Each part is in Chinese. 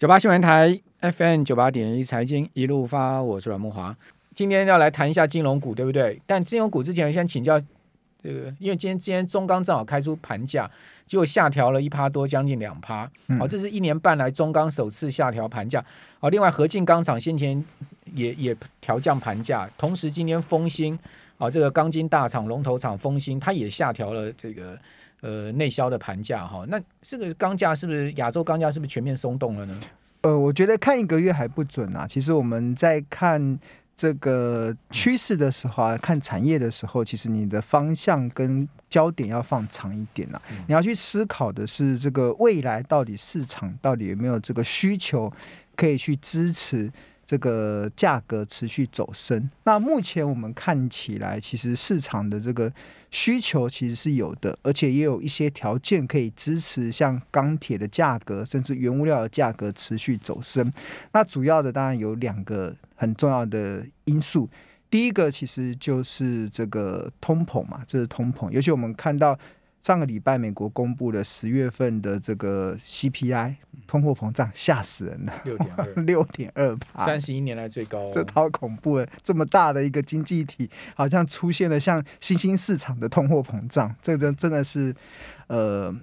九八新闻台 FM 九八点一财经一路发，我是阮梦华。今天要来谈一下金融股，对不对？但金融股之前，我先请教这个，因为今天今天中钢正好开出盘价，结果下调了一趴多，将近两趴。好、嗯哦，这是一年半来中钢首次下调盘价。好、哦，另外合进钢厂先前也也调降盘价，同时今天丰兴啊这个钢筋大厂龙头厂丰兴，它也下调了这个。呃，内销的盘价哈，那这个钢价是不是亚洲钢价是不是全面松动了呢？呃，我觉得看一个月还不准啊。其实我们在看这个趋势的时候啊，看产业的时候，其实你的方向跟焦点要放长一点啊。你要去思考的是这个未来到底市场到底有没有这个需求可以去支持。这个价格持续走升，那目前我们看起来，其实市场的这个需求其实是有的，而且也有一些条件可以支持，像钢铁的价格，甚至原物料的价格持续走升。那主要的当然有两个很重要的因素，第一个其实就是这个通膨嘛，这是通膨，尤其我们看到。上个礼拜，美国公布了十月份的这个 CPI 通货膨胀，吓死人了，六点二，六点二趴，三十一年来最高，哦，这超恐怖啊，这么大的一个经济体，好像出现了像新兴市场的通货膨胀，这真真的是，呃。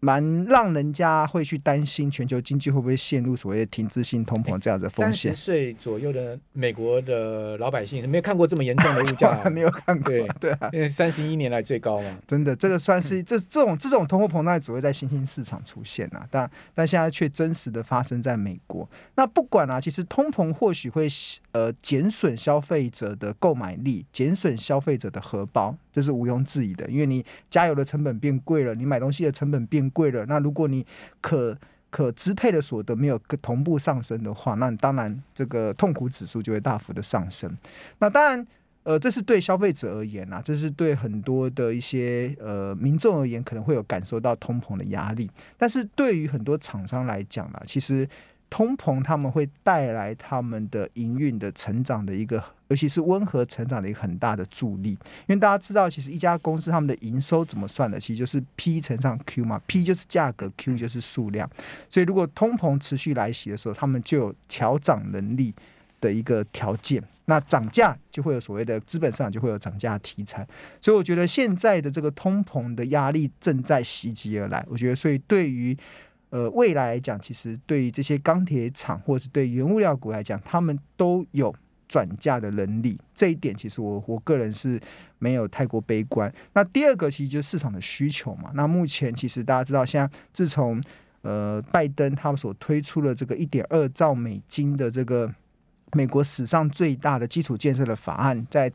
蛮让人家会去担心全球经济会不会陷入所谓的停滞性通膨这样的风险。三十岁左右的美国的老百姓没有看过这么严重的物价，还 没有看过。对对啊，因为三十一年来最高嘛。真的，这个算是这这种这种通货膨胀只会在新兴市场出现啊，但但现在却真实的发生在美国。那不管啊，其实通膨或许会呃减损消费者的购买力，减损消费者的荷包。这是毋庸置疑的，因为你加油的成本变贵了，你买东西的成本变贵了。那如果你可可支配的所得没有同步上升的话，那当然这个痛苦指数就会大幅的上升。那当然，呃，这是对消费者而言啊，这是对很多的一些呃民众而言，可能会有感受到通膨的压力。但是对于很多厂商来讲呢，其实。通膨他们会带来他们的营运的成长的一个，尤其是温和成长的一个很大的助力。因为大家知道，其实一家公司他们的营收怎么算的，其实就是 P 乘上 Q 嘛，P 就是价格，Q 就是数量。所以如果通膨持续来袭的时候，他们就有调涨能力的一个条件。那涨价就会有所谓的资本市场就会有涨价题材。所以我觉得现在的这个通膨的压力正在袭击而来。我觉得，所以对于呃，未来来讲，其实对于这些钢铁厂或者是对原物料股来讲，他们都有转嫁的能力。这一点其实我我个人是没有太过悲观。那第二个其实就是市场的需求嘛。那目前其实大家知道，现在自从呃拜登他们所推出了这个一点二兆美金的这个美国史上最大的基础建设的法案，在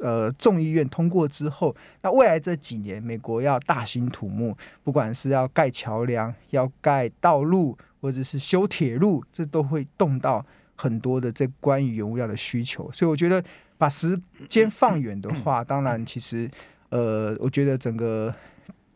呃，众议院通过之后，那未来这几年，美国要大兴土木，不管是要盖桥梁、要盖道路，或者是修铁路，这都会动到很多的这关于原物料的需求。所以，我觉得把时间放远的话，当然，其实呃，我觉得整个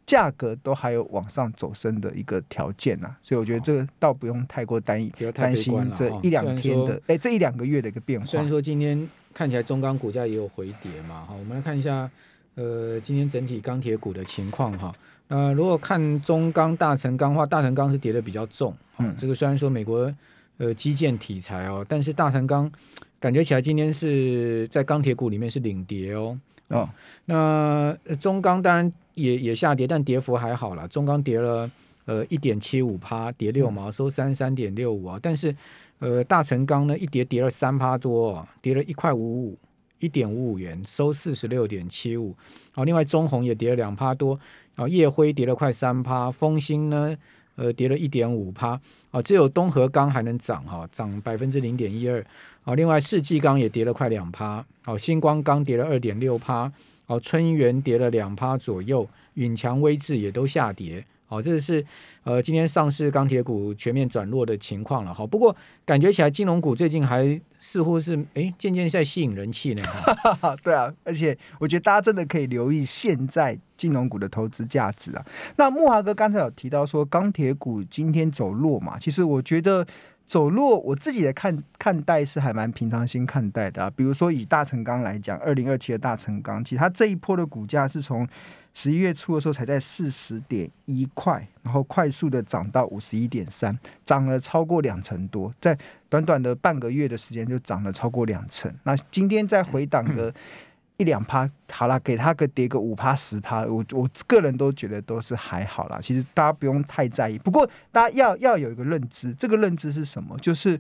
价格都还有往上走升的一个条件呐。所以，我觉得这个倒不用太过担担心这一两天的，哎，这一两个月的一个变化。虽然说今天。看起来中钢股价也有回跌嘛，哈，我们来看一下，呃，今天整体钢铁股的情况哈。那如果看中钢、大成钢的话，大成钢是跌的比较重，嗯，这个虽然说美国呃基建题材哦，但是大成钢感觉起来今天是在钢铁股里面是领跌哦。哦，那中钢当然也也下跌，但跌幅还好啦，中钢跌了呃一点七五趴，跌六毛，收三三点六五啊，但是。呃，大成钢呢一跌跌了三趴多，跌了一块五五，一点五五元，收四十六点七五。好，另外中红也跌了两趴多，然后夜辉跌了快三趴，丰兴呢，呃，跌了一点五趴。啊，只有东河钢还能涨哈，涨百分之零点一二。啊，另外世纪钢也跌了快两趴。哦，星光钢跌了二点六趴。哦，春源跌了两趴左右，允强威志也都下跌。好，这是呃今天上市钢铁股全面转弱的情况了。好，不过感觉起来金融股最近还似乎是哎渐渐在吸引人气呢。对啊，而且我觉得大家真的可以留意现在金融股的投资价值啊。那木华哥刚才有提到说钢铁股今天走弱嘛，其实我觉得走弱，我自己的看看待是还蛮平常心看待的啊。比如说以大成钢来讲，二零二七的大成钢，其实它这一波的股价是从十一月初的时候才在四十点一块，然后快速的涨到五十一点三，涨了超过两成多，在短短的半个月的时间就涨了超过两成。那今天再回档个 一两趴，好啦，给它个跌个五趴十趴，我我个人都觉得都是还好啦。其实大家不用太在意。不过大家要要有一个认知，这个认知是什么？就是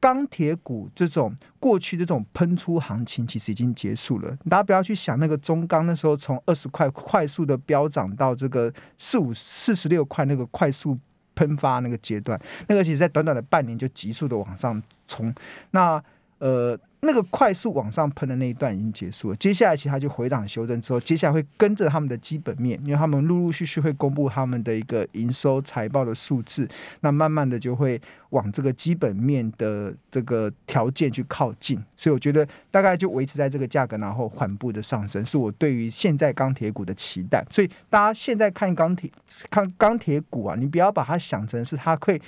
钢铁股这种过去这种喷出行情，其实已经结束了。大家不要去想那个中钢那时候从二十块快速的飙涨到这个四五四十六块那个快速喷发那个阶段，那个其实在短短的半年就急速的往上冲。那呃。那个快速往上喷的那一段已经结束了，接下来其实它就回档修正之后，接下来会跟着他们的基本面，因为他们陆陆续续会公布他们的一个营收财报的数字，那慢慢的就会往这个基本面的这个条件去靠近，所以我觉得大概就维持在这个价格，然后缓步的上升，是我对于现在钢铁股的期待。所以大家现在看钢铁看钢铁股啊，你不要把它想成是它会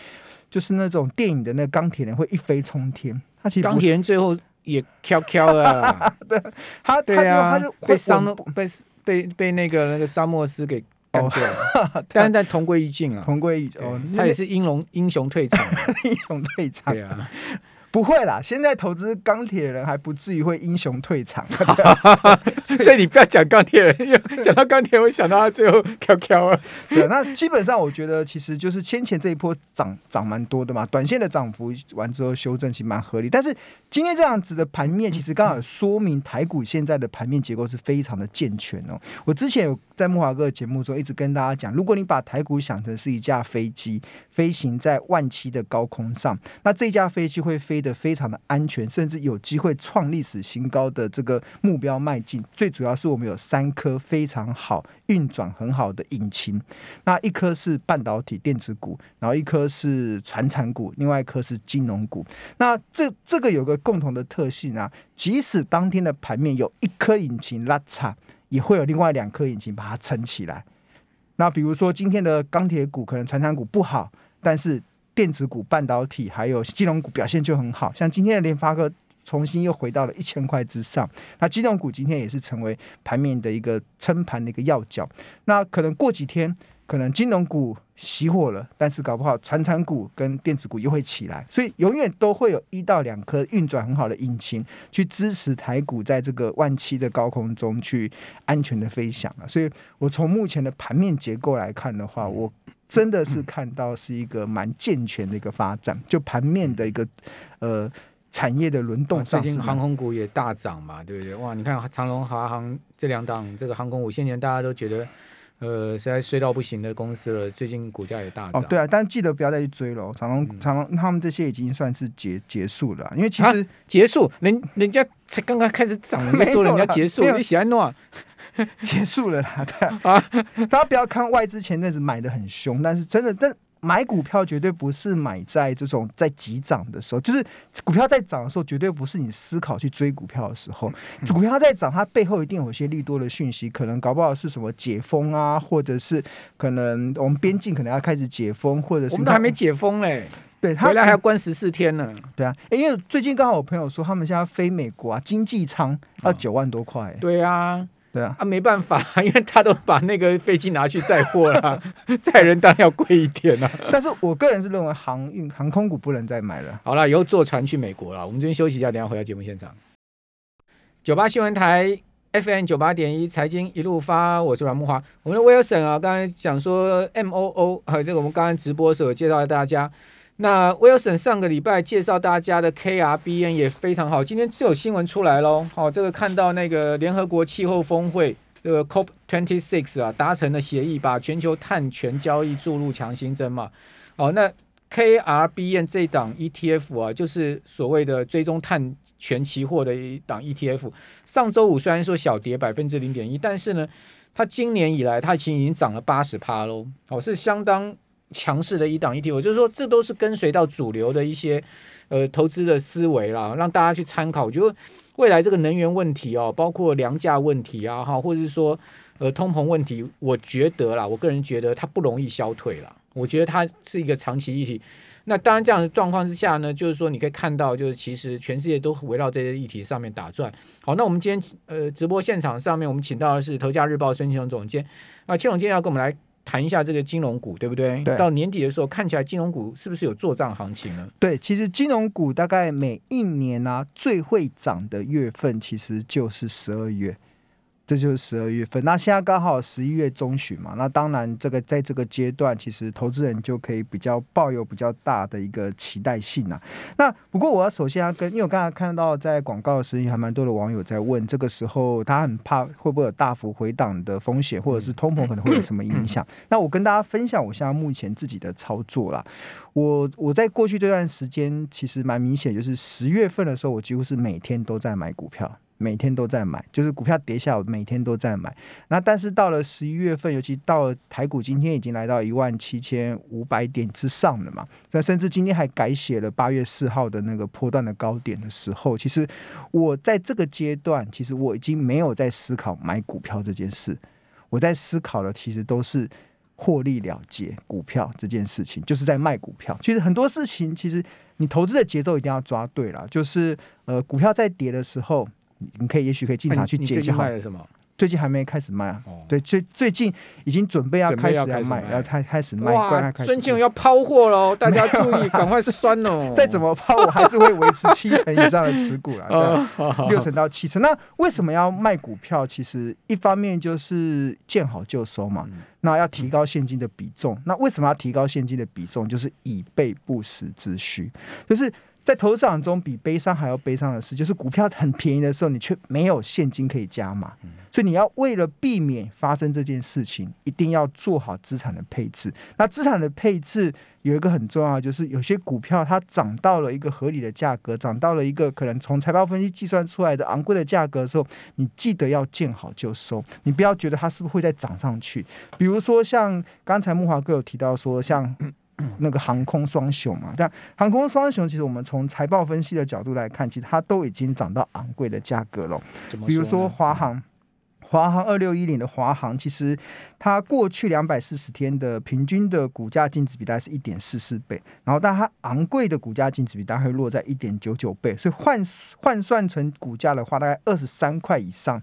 就是那种电影的那个钢铁人会一飞冲天，它其实钢铁人最后。也翘翘了，对，他对啊，被桑被被被那个那个沙漠斯给干掉。了，但是在同归于尽啊，同归于尽，他也是英龙英雄退场，英雄退场，对啊。不会啦，现在投资钢铁人还不至于会英雄退场，所以你不要讲钢铁人，讲到钢铁人，我想到他最后飘飘啊。对，那基本上我觉得其实就是先前这一波涨涨蛮多的嘛，短线的涨幅完之后修正其实蛮合理。但是今天这样子的盘面，其实刚好说明台股现在的盘面结构是非常的健全哦。我之前有在木华哥的节目中一直跟大家讲，如果你把台股想成是一架飞机，飞行在万七的高空上，那这架飞机会飞。的非常的安全，甚至有机会创历史新高的这个目标迈进。最主要是我们有三颗非常好运转很好的引擎，那一颗是半导体电子股，然后一颗是传产股，另外一颗是金融股。那这这个有个共同的特性啊，即使当天的盘面有一颗引擎拉差，也会有另外两颗引擎把它撑起来。那比如说今天的钢铁股可能传产股不好，但是电子股、半导体还有金融股表现就很好，像今天的联发科重新又回到了一千块之上。那金融股今天也是成为盘面的一个撑盘的一个要角。那可能过几天，可能金融股熄火了，但是搞不好传产股跟电子股又会起来。所以永远都会有一到两颗运转很好的引擎去支持台股在这个万七的高空中去安全的飞翔啊。所以我从目前的盘面结构来看的话，我。真的是看到是一个蛮健全的一个发展，就盘面的一个呃产业的轮动上，最近航空股也大涨嘛，对不对？哇，你看长龙、华航这两档这个航空股，先前大家都觉得呃实在衰到不行的公司了，最近股价也大涨。哦，对啊，但记得不要再去追了。长荣、长隆他们这些已经算是结结束了，因为其实、啊、结束，人人家才刚刚开始涨，你就 说人家结束，你喜欢弄。结束了啦，对啊，大家不要看外资前阵子买的很凶，但是真的，但买股票绝对不是买在这种在急涨的时候，就是股票在涨的时候，绝对不是你思考去追股票的时候。股票在涨，它背后一定有一些利多的讯息，可能搞不好是什么解封啊，或者是可能我们边境可能要开始解封，或者是我们都还没解封嘞，对，回来还要关十四天呢。对啊，因为最近刚好我朋友说，他们现在飞美国啊，经济舱要九万多块。对啊。对啊，啊没办法，因为他都把那个飞机拿去载货了，载人当然要贵一点了。但是我个人是认为航运航空股不能再买了。好了，以后坐船去美国了。我们这边休息一下，等下回到节目现场。九八新闻台 FM 九八点一财经一路发，我是阮木华。我们的威尔森啊，刚才讲说 M O O，还有这个我们刚刚直播的时候介绍给大家。那 Wilson 上个礼拜介绍大家的 KRBN 也非常好，今天就有新闻出来喽。好，这个看到那个联合国气候峰会这个 COP twenty six 啊，达成了协议，把全球碳权交易注入强心针嘛。哦，那 KRBN 这档 ETF 啊，就是所谓的追踪碳权期货的一档 ETF。上周五虽然说小跌百分之零点一，但是呢，它今年以来它已经已经涨了八十趴喽。哦，是相当。强势的一档 ETF，就是说这都是跟随到主流的一些呃投资的思维啦，让大家去参考。我觉得未来这个能源问题哦，包括粮价问题啊，哈，或者是说呃通膨问题，我觉得啦，我个人觉得它不容易消退啦。我觉得它是一个长期议题。那当然这样的状况之下呢，就是说你可以看到，就是其实全世界都围绕这些议题上面打转。好，那我们今天呃直播现场上面，我们请到的是《头家日报》孙庆龙总监。啊，庆龙今天要跟我们来谈一下这个金融股，对不对？对。到年底的时候，看起来金融股是不是有做账行情呢？对，其实金融股大概每一年啊最会涨的月份，其实就是十二月。这就是十二月份，那现在刚好十一月中旬嘛，那当然这个在这个阶段，其实投资人就可以比较抱有比较大的一个期待性啊。那不过我要首先要跟，因为我刚才看到在广告的时候，还蛮多的网友在问，这个时候他很怕会不会有大幅回档的风险，或者是通膨可能会有什么影响？那我跟大家分享我现在目前自己的操作啦。我我在过去这段时间其实蛮明显，就是十月份的时候，我几乎是每天都在买股票。每天都在买，就是股票跌下，我每天都在买。那但是到了十一月份，尤其到了台股今天已经来到一万七千五百点之上了嘛，那甚至今天还改写了八月四号的那个波段的高点的时候，其实我在这个阶段，其实我已经没有在思考买股票这件事，我在思考的其实都是获利了结股票这件事情，就是在卖股票。其实很多事情，其实你投资的节奏一定要抓对了，就是呃，股票在跌的时候。你可以，也许可以进场去解一下。卖了什么？最近还没开始卖啊。哦、对，最最近已经准备要开始要卖，要开开始卖。哇，孙庆要抛货喽！大家注意，赶快酸哦！再怎么抛，我还是会维持七成以上的持股啦，对，六成到七成。那为什么要卖股票？其实一方面就是见好就收嘛。嗯、那要提高现金的比重。那为什么要提高现金的比重？就是以备不时之需，就是。在投资市场中，比悲伤还要悲伤的事，就是股票很便宜的时候，你却没有现金可以加码。所以你要为了避免发生这件事情，一定要做好资产的配置。那资产的配置有一个很重要，就是有些股票它涨到了一个合理的价格，涨到了一个可能从财报分析计算出来的昂贵的价格的时候，你记得要见好就收，你不要觉得它是不是会再涨上去。比如说像刚才木华哥有提到说，像。那个航空双雄嘛，但航空双雄其实我们从财报分析的角度来看，其实它都已经涨到昂贵的价格了。比如说华航，华航二六一零的华航，其实它过去两百四十天的平均的股价净值比大概是一点四四倍，然后但它昂贵的股价净值比大概会落在一点九九倍，所以换换算成股价的话，大概二十三块以上。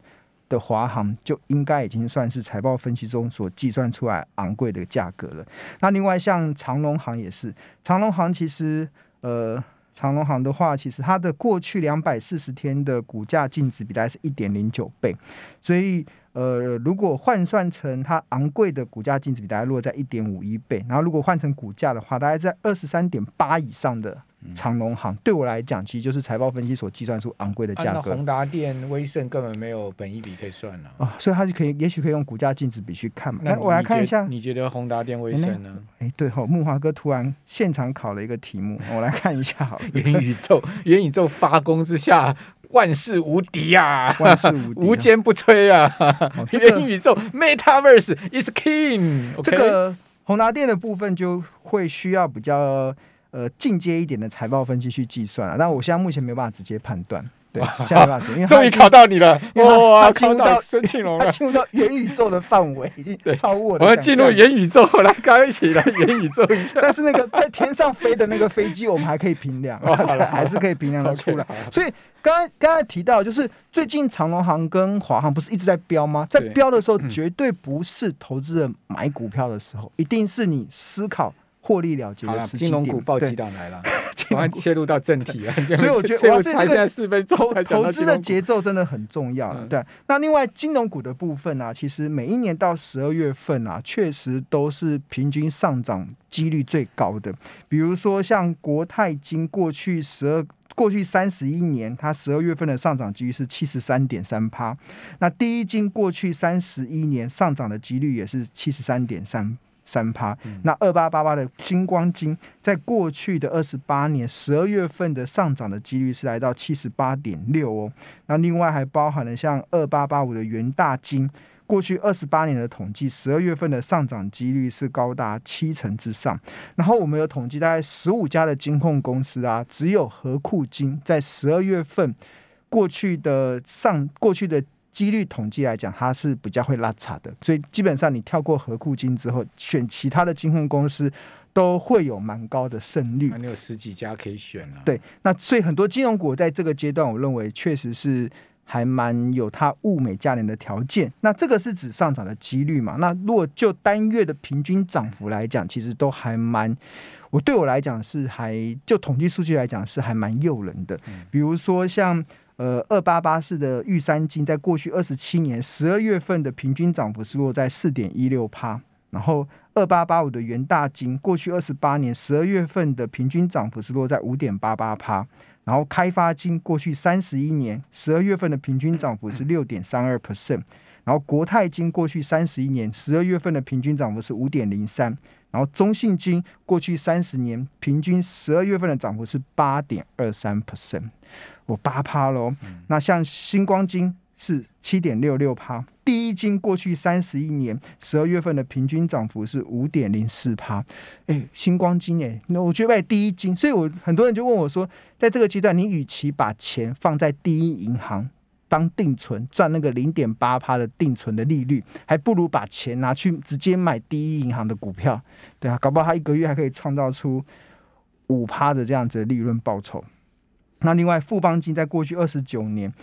的华航就应该已经算是财报分析中所计算出来昂贵的价格了。那另外像长隆航也是，长隆航其实呃，长隆航的话，其实它的过去两百四十天的股价净值比大概是一点零九倍，所以呃，如果换算成它昂贵的股价净值比大概落在一点五一倍，然后如果换成股价的话，大概在二十三点八以上的。长隆行对我来讲，其实就是财报分析所计算出昂贵的价格。宏达电、威盛根本没有本益比可以算了啊，所以它就可以，也许可以用股价净值比去看嘛。那我来看一下，你觉得宏达电、威盛呢？哎、欸，对哈、哦，木华哥突然现场考了一个题目，我来看一下好了。元宇宙，元宇宙发功之下，万事无敌啊，万事无敌、啊，无坚不摧啊！哦这个、元宇宙，Metaverse is king、okay?。这个宏达电的部分就会需要比较。呃，进阶一点的财报分析去计算了，但我现在目前没有办法直接判断。对，现在没办法，因为终于考到你了，哇！进入到孙庆龙，他进入到元宇宙的范围，已经超过我的。我要进入元宇宙，来，大家一起来元宇宙一下。但是那个在天上飞的那个飞机，我们还可以评量，还是可以评量的出来。所以刚刚刚才提到，就是最近长荣航跟华航不是一直在飙吗？在飙的时候，绝对不是投资人买股票的时候，一定是你思考。获利了结的时机，金融股暴击档来了，我们切入到正题啊。所以我觉得，我才现在四分钟才投资的节奏真的很重要。嗯、对，那另外金融股的部分啊，其实每一年到十二月份啊，确实都是平均上涨几率最高的。比如说像国泰金，过去十二、过去三十一年，它十二月份的上涨几率是七十三点三趴。那第一金过去三十一年上涨的几率也是七十三点三。三趴，那二八八八的金光金，在过去的二十八年十二月份的上涨的几率是来到七十八点六哦。那另外还包含了像二八八五的元大金，过去二十八年的统计，十二月份的上涨几率是高达七成之上。然后我们有统计，大概十五家的金控公司啊，只有和库金在十二月份过去的上过去的。几率统计来讲，它是比较会拉差的，所以基本上你跳过合库金之后，选其他的金控公司都会有蛮高的胜率。那你有十几家可以选啊。对，那所以很多金融股在这个阶段，我认为确实是还蛮有它物美价廉的条件。那这个是指上涨的几率嘛？那如果就单月的平均涨幅来讲，其实都还蛮，我对我来讲是还就统计数据来讲是还蛮诱人的。比如说像呃二八八四的玉山金，在过去二十七年十二月份的平均涨幅是落在四点一六趴。然后二八八五的元大金，过去二十八年十二月份的平均涨幅是落在五点八八趴。然后开发金过去三十一年十二月份的平均涨幅是六点三二 percent。然后国泰金过去三十一年十二月份的平均涨幅是五点零三。然后中信金过去三十年平均十二月份的涨幅是八点二三 percent，我八趴喽。那像星光金。是七点六六趴，第一金过去三十一年十二月份的平均涨幅是五点零四趴，哎，星光金哎，那我觉得第一金，所以我很多人就问我说，在这个阶段，你与其把钱放在第一银行当定存赚那个零点八趴的定存的利率，还不如把钱拿去直接买第一银行的股票，对啊，搞不好他一个月还可以创造出五趴的这样子的利润报酬。那另外富邦金在过去二十九年。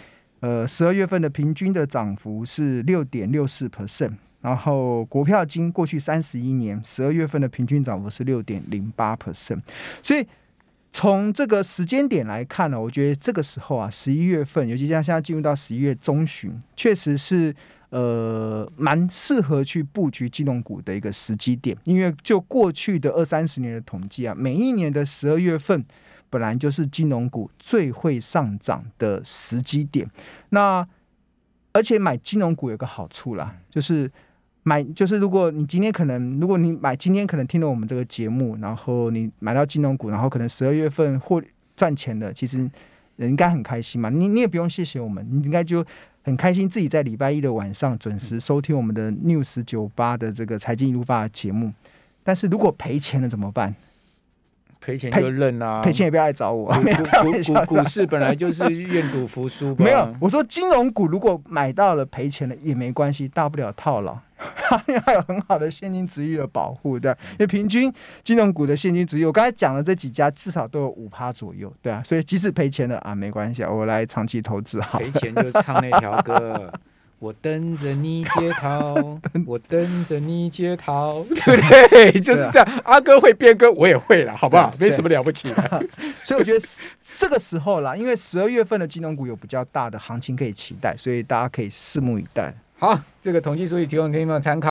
呃，十二月份的平均的涨幅是六点六四 percent，然后国票金过去三十一年十二月份的平均涨幅是六点零八 percent，所以从这个时间点来看呢，我觉得这个时候啊，十一月份，尤其像现在进入到十一月中旬，确实是呃蛮适合去布局金融股的一个时机点，因为就过去的二三十年的统计啊，每一年的十二月份。本来就是金融股最会上涨的时机点，那而且买金融股有个好处啦，就是买就是如果你今天可能如果你买今天可能听了我们这个节目，然后你买到金融股，然后可能十二月份获赚钱的，其实人应该很开心嘛。你你也不用谢谢我们，你应该就很开心自己在礼拜一的晚上准时收听我们的 News 九八的这个财经一路发的节目。但是如果赔钱了怎么办？赔钱就认啊！赔钱也不要来找我。股股股市本来就是愿赌服输。没有，我说金融股如果买到了赔钱了也没关系，大不了套牢，还有很好的现金殖利率的保护，对。因为平均金融股的现金殖利率，我刚才讲的这几家至少都有五趴左右，对啊。所以即使赔钱了啊，没关系啊，我来长期投资好。赔钱就唱那条歌。我等着你解套，我等着你解套，对不对？就是这样。啊、阿哥会变歌，我也会了，好不好？没什么了不起的。所以我觉得这个时候啦，因为十二月份的金融股有比较大的行情可以期待，所以大家可以拭目以待。好，这个统计数据提供给你们参考。